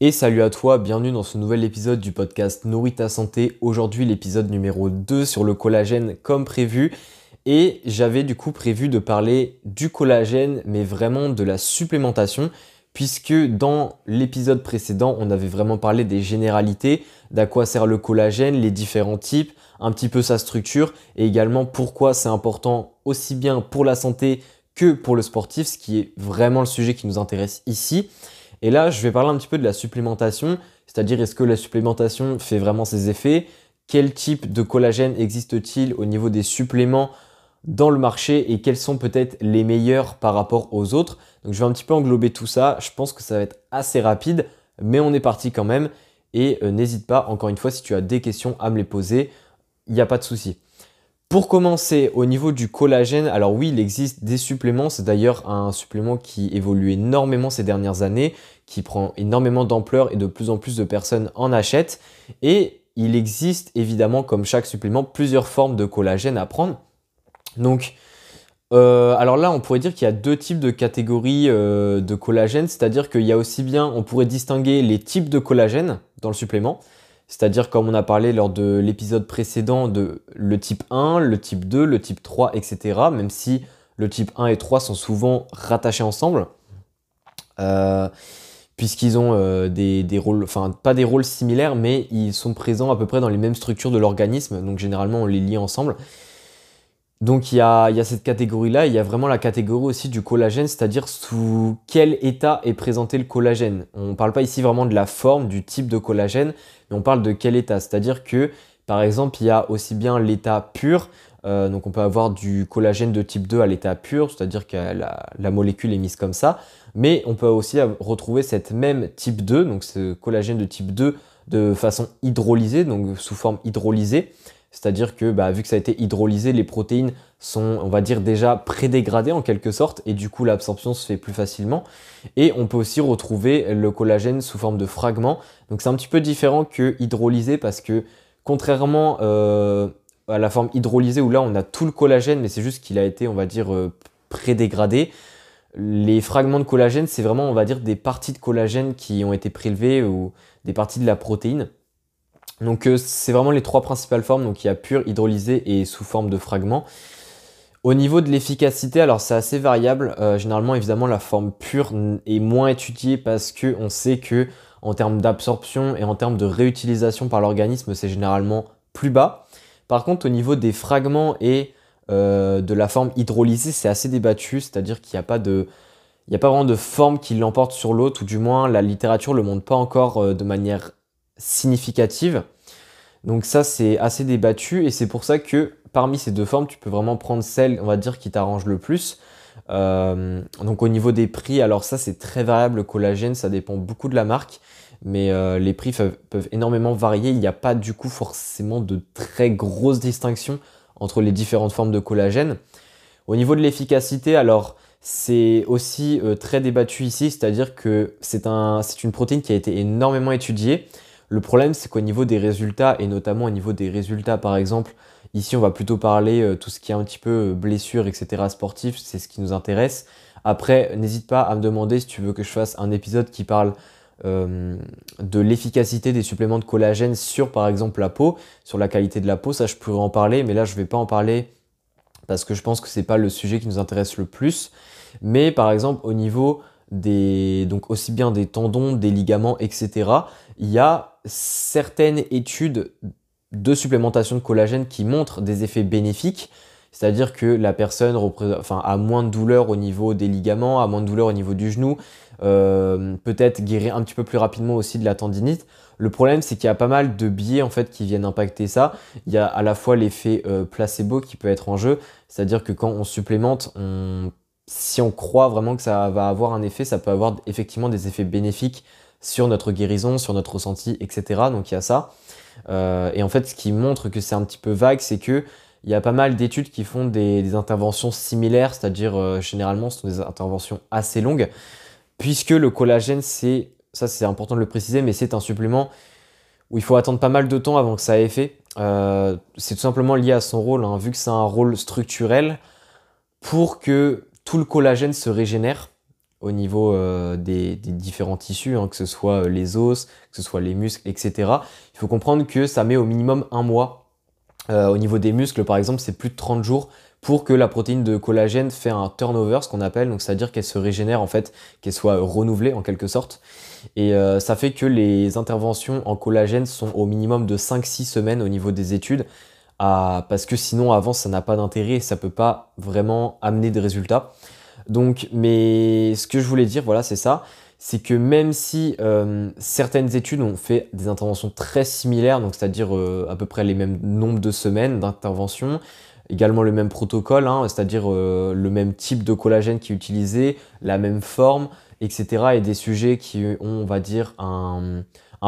Et salut à toi, bienvenue dans ce nouvel épisode du podcast Nourris ta santé. Aujourd'hui l'épisode numéro 2 sur le collagène comme prévu. Et j'avais du coup prévu de parler du collagène, mais vraiment de la supplémentation, puisque dans l'épisode précédent, on avait vraiment parlé des généralités, d'à quoi sert le collagène, les différents types, un petit peu sa structure, et également pourquoi c'est important aussi bien pour la santé que pour le sportif, ce qui est vraiment le sujet qui nous intéresse ici. Et là, je vais parler un petit peu de la supplémentation, c'est-à-dire est-ce que la supplémentation fait vraiment ses effets? Quel type de collagène existe-t-il au niveau des suppléments dans le marché et quels sont peut-être les meilleurs par rapport aux autres? Donc je vais un petit peu englober tout ça, je pense que ça va être assez rapide, mais on est parti quand même. Et euh, n'hésite pas, encore une fois, si tu as des questions à me les poser, il n'y a pas de souci. Pour commencer, au niveau du collagène, alors oui, il existe des suppléments. C'est d'ailleurs un supplément qui évolue énormément ces dernières années, qui prend énormément d'ampleur et de plus en plus de personnes en achètent. Et il existe évidemment, comme chaque supplément, plusieurs formes de collagène à prendre. Donc, euh, alors là, on pourrait dire qu'il y a deux types de catégories euh, de collagène, c'est-à-dire qu'il y a aussi bien, on pourrait distinguer les types de collagène dans le supplément. C'est-à-dire, comme on a parlé lors de l'épisode précédent, de le type 1, le type 2, le type 3, etc. Même si le type 1 et 3 sont souvent rattachés ensemble. Euh, puisqu'ils ont euh, des, des, rôles, enfin pas des rôles similaires, mais ils sont présents à peu près dans les mêmes structures de l'organisme. Donc généralement, on les lie ensemble. Donc il y a, cette catégorie-là, il y a vraiment la catégorie aussi du collagène, c'est-à-dire sous quel état est présenté le collagène. On ne parle pas ici vraiment de la forme, du type de collagène, mais on parle de quel état. C'est-à-dire que par exemple, il y a aussi bien l'état pur, euh, donc on peut avoir du collagène de type 2 à l'état pur, c'est-à-dire que la, molécule est mise comme ça, mais on peut aussi retrouver cette même type 2, donc ce collagène de type 2 de façon hydrolysée, donc sous forme hydrolysée. C'est-à-dire que bah, vu que ça a été hydrolysé, les protéines sont, on va dire, déjà prédégradées en quelque sorte, et du coup l'absorption se fait plus facilement. Et on peut aussi retrouver le collagène sous forme de fragments. Donc c'est un petit peu différent que hydrolysé parce que contrairement euh, à la forme hydrolysée où là on a tout le collagène, mais c'est juste qu'il a été, on va dire, euh, prédégradé. Les fragments de collagène, c'est vraiment, on va dire, des parties de collagène qui ont été prélevées ou des parties de la protéine. Donc euh, c'est vraiment les trois principales formes, donc il y a pur, hydrolysé et sous forme de fragments. Au niveau de l'efficacité, alors c'est assez variable. Euh, généralement, évidemment, la forme pure est moins étudiée parce qu'on sait que en termes d'absorption et en termes de réutilisation par l'organisme, c'est généralement plus bas. Par contre, au niveau des fragments et euh, de la forme hydrolysée, c'est assez débattu, c'est-à-dire qu'il n'y a pas de, il a pas vraiment de forme qui l'emporte sur l'autre, ou du moins la littérature ne le montre pas encore de manière significative. Donc ça, c'est assez débattu et c'est pour ça que parmi ces deux formes, tu peux vraiment prendre celle, on va dire, qui t'arrange le plus. Euh, donc au niveau des prix, alors ça c'est très variable, le collagène, ça dépend beaucoup de la marque, mais euh, les prix peuvent, énormément varier. Il n'y a pas du coup forcément de très grosses distinctions entre les différentes formes de collagène. Au niveau de l'efficacité, alors c'est aussi euh, très débattu ici, c'est-à-dire que c'est un, une protéine qui a été énormément étudiée. Le problème, c'est qu'au niveau des résultats, et notamment au niveau des résultats, par exemple, ici, on va plutôt parler euh, tout ce qui est un petit peu euh, blessure, etc., sportif, c'est ce qui nous intéresse. Après, n'hésite pas à me demander si tu veux que je fasse un épisode qui parle euh, de l'efficacité des suppléments de collagène sur, par exemple, la peau, sur la qualité de la peau. Ça, je pourrais en parler, mais là, je ne vais pas en parler parce que je pense que ce n'est pas le sujet qui nous intéresse le plus. Mais par exemple, au niveau des, donc aussi bien des tendons, des ligaments, etc., il y a certaines études de supplémentation de collagène qui montrent des effets bénéfiques, c'est-à-dire que la personne a moins de douleur au niveau des ligaments, a moins de douleur au niveau du genou, euh, peut-être guérir un petit peu plus rapidement aussi de la tendinite. Le problème, c'est qu'il y a pas mal de biais en fait qui viennent impacter ça. Il y a à la fois l'effet euh, placebo qui peut être en jeu, c'est-à-dire que quand on supplémente, si on croit vraiment que ça va avoir un effet, ça peut avoir effectivement des effets bénéfiques sur notre guérison, sur notre ressenti, etc. Donc il y a ça. Euh, et en fait, ce qui montre que c'est un petit peu vague, c'est que il y a pas mal d'études qui font des, interventions similaires, c'est-à-dire euh, généralement ce sont des interventions assez longues, puisque le collagène, c'est, ça c'est important de le préciser, mais c'est un supplément où il faut attendre pas mal de temps avant que ça ait effet. Euh, c'est tout simplement lié à son rôle, hein, vu que c'est un rôle structurel, pour que tout le collagène se régénère, au niveau euh, des, différents tissus, hein, que ce soit euh, les os, que ce soit les muscles, etc. Il faut comprendre que ça met au minimum un mois. Euh, au niveau des muscles, par exemple, c'est plus de 30 jours pour que la protéine de collagène fait un turnover, ce qu'on appelle, donc c'est-à-dire qu'elle se régénère en fait, qu'elle soit renouvelée en quelque sorte. Et ça fait que les interventions en collagène sont au minimum de 5-6 semaines au niveau des études, parce que sinon avant ça n'a pas d'intérêt et ça peut pas vraiment amener des résultats. Donc, mais ce que je voulais dire, voilà, c'est ça. C'est que même si euh, certaines études ont fait des interventions très similaires, donc c'est-à-dire euh, à peu près les mêmes nombres de semaines d'intervention, également le même protocole, hein, c'est-à-dire euh, le même type de collagène qui est utilisé, la même forme, etc. Et des sujets qui ont, on va dire, un,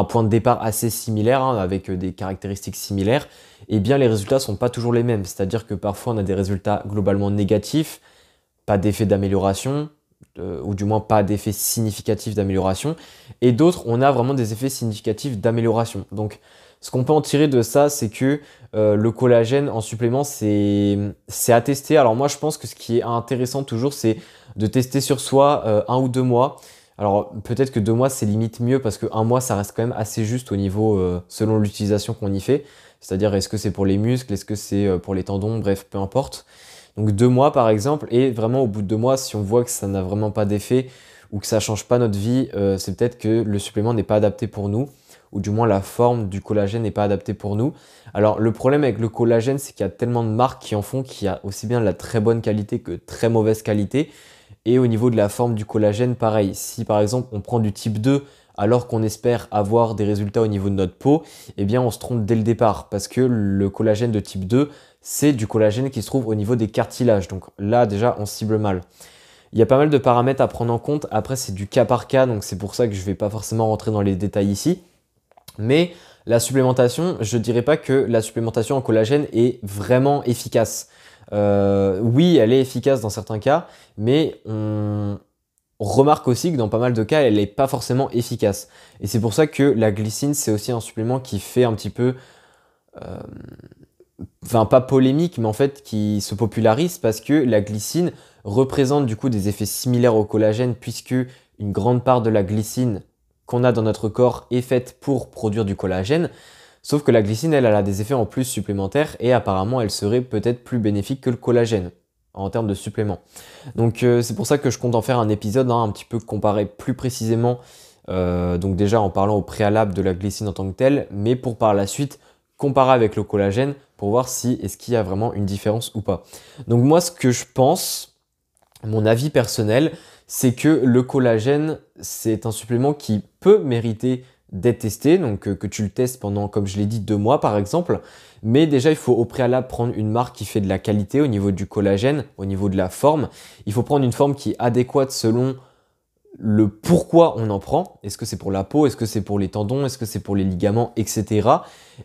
point de départ assez similaire, hein, avec des caractéristiques similaires, eh bien les résultats sont pas toujours les mêmes. C'est-à-dire que parfois on a des résultats globalement négatifs, pas d'effet d'amélioration, euh, ou du moins pas d'effet significatif d'amélioration, et d'autres, on a vraiment des effets significatifs d'amélioration. Donc, ce qu'on peut en tirer de ça, c'est que euh, le collagène en supplément, c'est à tester. Alors moi, je pense que ce qui est intéressant toujours, c'est de tester sur soi euh, un ou deux mois. Alors peut-être que deux mois, c'est limite mieux parce que un mois, ça reste quand même assez juste au niveau selon l'utilisation qu'on y fait. C'est-à-dire, est-ce que c'est pour les muscles, est-ce que c'est pour les tendons, bref, peu importe. Donc deux mois par exemple, et vraiment au bout de deux mois, si on voit que ça n'a vraiment pas d'effet ou que ça ne change pas notre vie, euh, c'est peut-être que le supplément n'est pas adapté pour nous, ou du moins la forme du collagène n'est pas adaptée pour nous. Alors le problème avec le collagène, c'est qu'il y a tellement de marques qui en font qu'il y a aussi bien la très bonne qualité que très mauvaise qualité. Et au niveau de la forme du collagène, pareil. Si par exemple on prend du type 2 alors qu'on espère avoir des résultats au niveau de notre peau, eh bien on se trompe dès le départ parce que le collagène de type 2 c'est du collagène qui se trouve au niveau des cartilages. Donc là, déjà, on cible mal. Il y a pas mal de paramètres à prendre en compte. Après, c'est du cas par cas, donc c'est pour ça que je ne vais pas forcément rentrer dans les détails ici. Mais la supplémentation, je ne dirais pas que la supplémentation en collagène est vraiment efficace. Euh, oui, elle est efficace dans certains cas, mais on remarque aussi que dans pas mal de cas, elle n'est pas forcément efficace. Et c'est pour ça que la glycine, c'est aussi un supplément qui fait un petit peu... Euh, enfin pas polémique, mais en fait qui se popularise parce que la glycine représente du coup des effets similaires au collagène puisque une grande part de la glycine qu'on a dans notre corps est faite pour produire du collagène. Sauf que la glycine, elle, a des effets en plus supplémentaires et apparemment elle serait peut-être plus bénéfique que le collagène en termes de supplément. Donc euh, c'est pour ça que je compte en faire un épisode hein, un petit peu comparé plus précisément, euh, donc déjà en parlant au préalable de la glycine en tant que telle, mais pour par la suite comparer avec le collagène pour voir si est-ce qu'il y a vraiment une différence ou pas. Donc moi ce que je pense, mon avis personnel, c'est que le collagène, c'est un supplément qui peut mériter d'être testé, donc euh, que tu le testes pendant, comme je l'ai dit, deux mois par exemple. Mais déjà, il faut au préalable prendre une marque qui fait de la qualité au niveau du collagène, au niveau de la forme. Il faut prendre une forme qui est adéquate selon le pourquoi on en prend. Est-ce que c'est pour la peau? Est-ce que c'est pour les tendons? Est-ce que c'est pour les ligaments? Etc.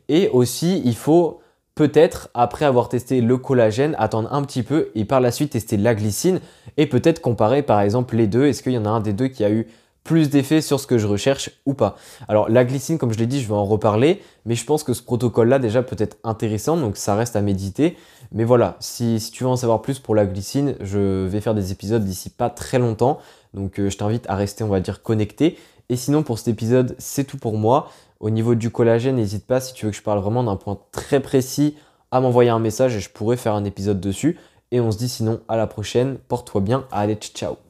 Et aussi, il faut peut-être, après avoir testé le collagène, attendre un petit peu et par la suite tester la glycine et peut-être comparer par exemple les deux. Est-ce qu'il y en a un des deux qui a eu plus d'effet sur ce que je recherche ou pas. Alors la glycine, comme je l'ai dit, je vais en reparler, mais je pense que ce protocole-là déjà peut être intéressant, donc ça reste à méditer. Mais voilà, si, tu veux en savoir plus pour la glycine, je vais faire des épisodes d'ici pas très longtemps, donc euh, je t'invite à rester, on va dire, connecté. Et sinon, pour cet épisode, c'est tout pour moi. Au niveau du collagène, n'hésite pas si tu veux que je parle vraiment d'un point très précis à m'envoyer un message et je pourrais faire un épisode dessus. Et on se dit sinon à la prochaine. Porte-toi bien. Allez, ciao